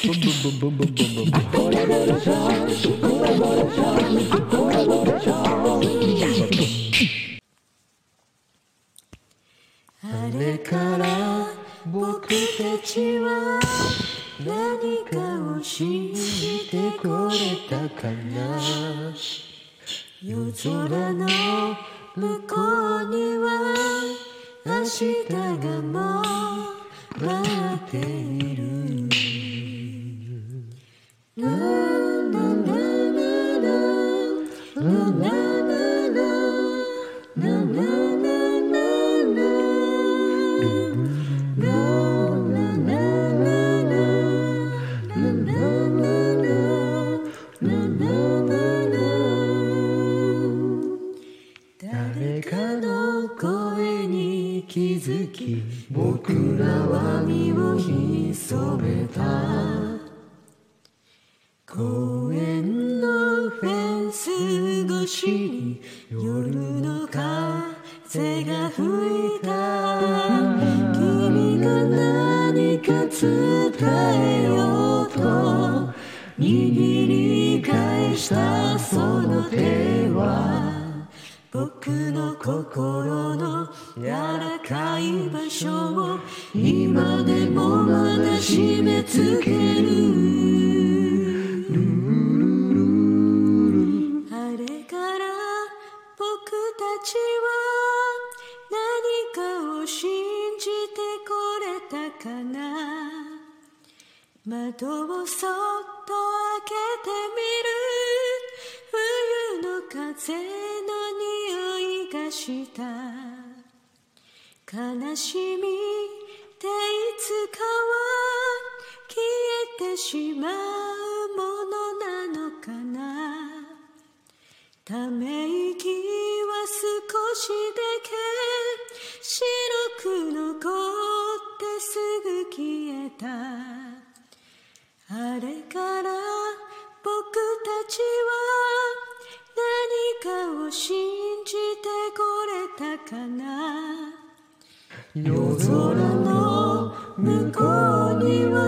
あれから僕たちは何かを信じてこれたかな。夜空の向こうには明日がもう待っている。誰かの声に気づき僕らは身を潜めた。越しに夜の風が吹いた。君が何か伝えようと握り返したその手は僕の心の柔らかい場所を今でもまだ締め付ける。窓をそっと開けてみる。冬の風の匂いがした。悲しみっていつかは消えてしまうものなのかな。ため息は少しだけたかな？夜空の向こうには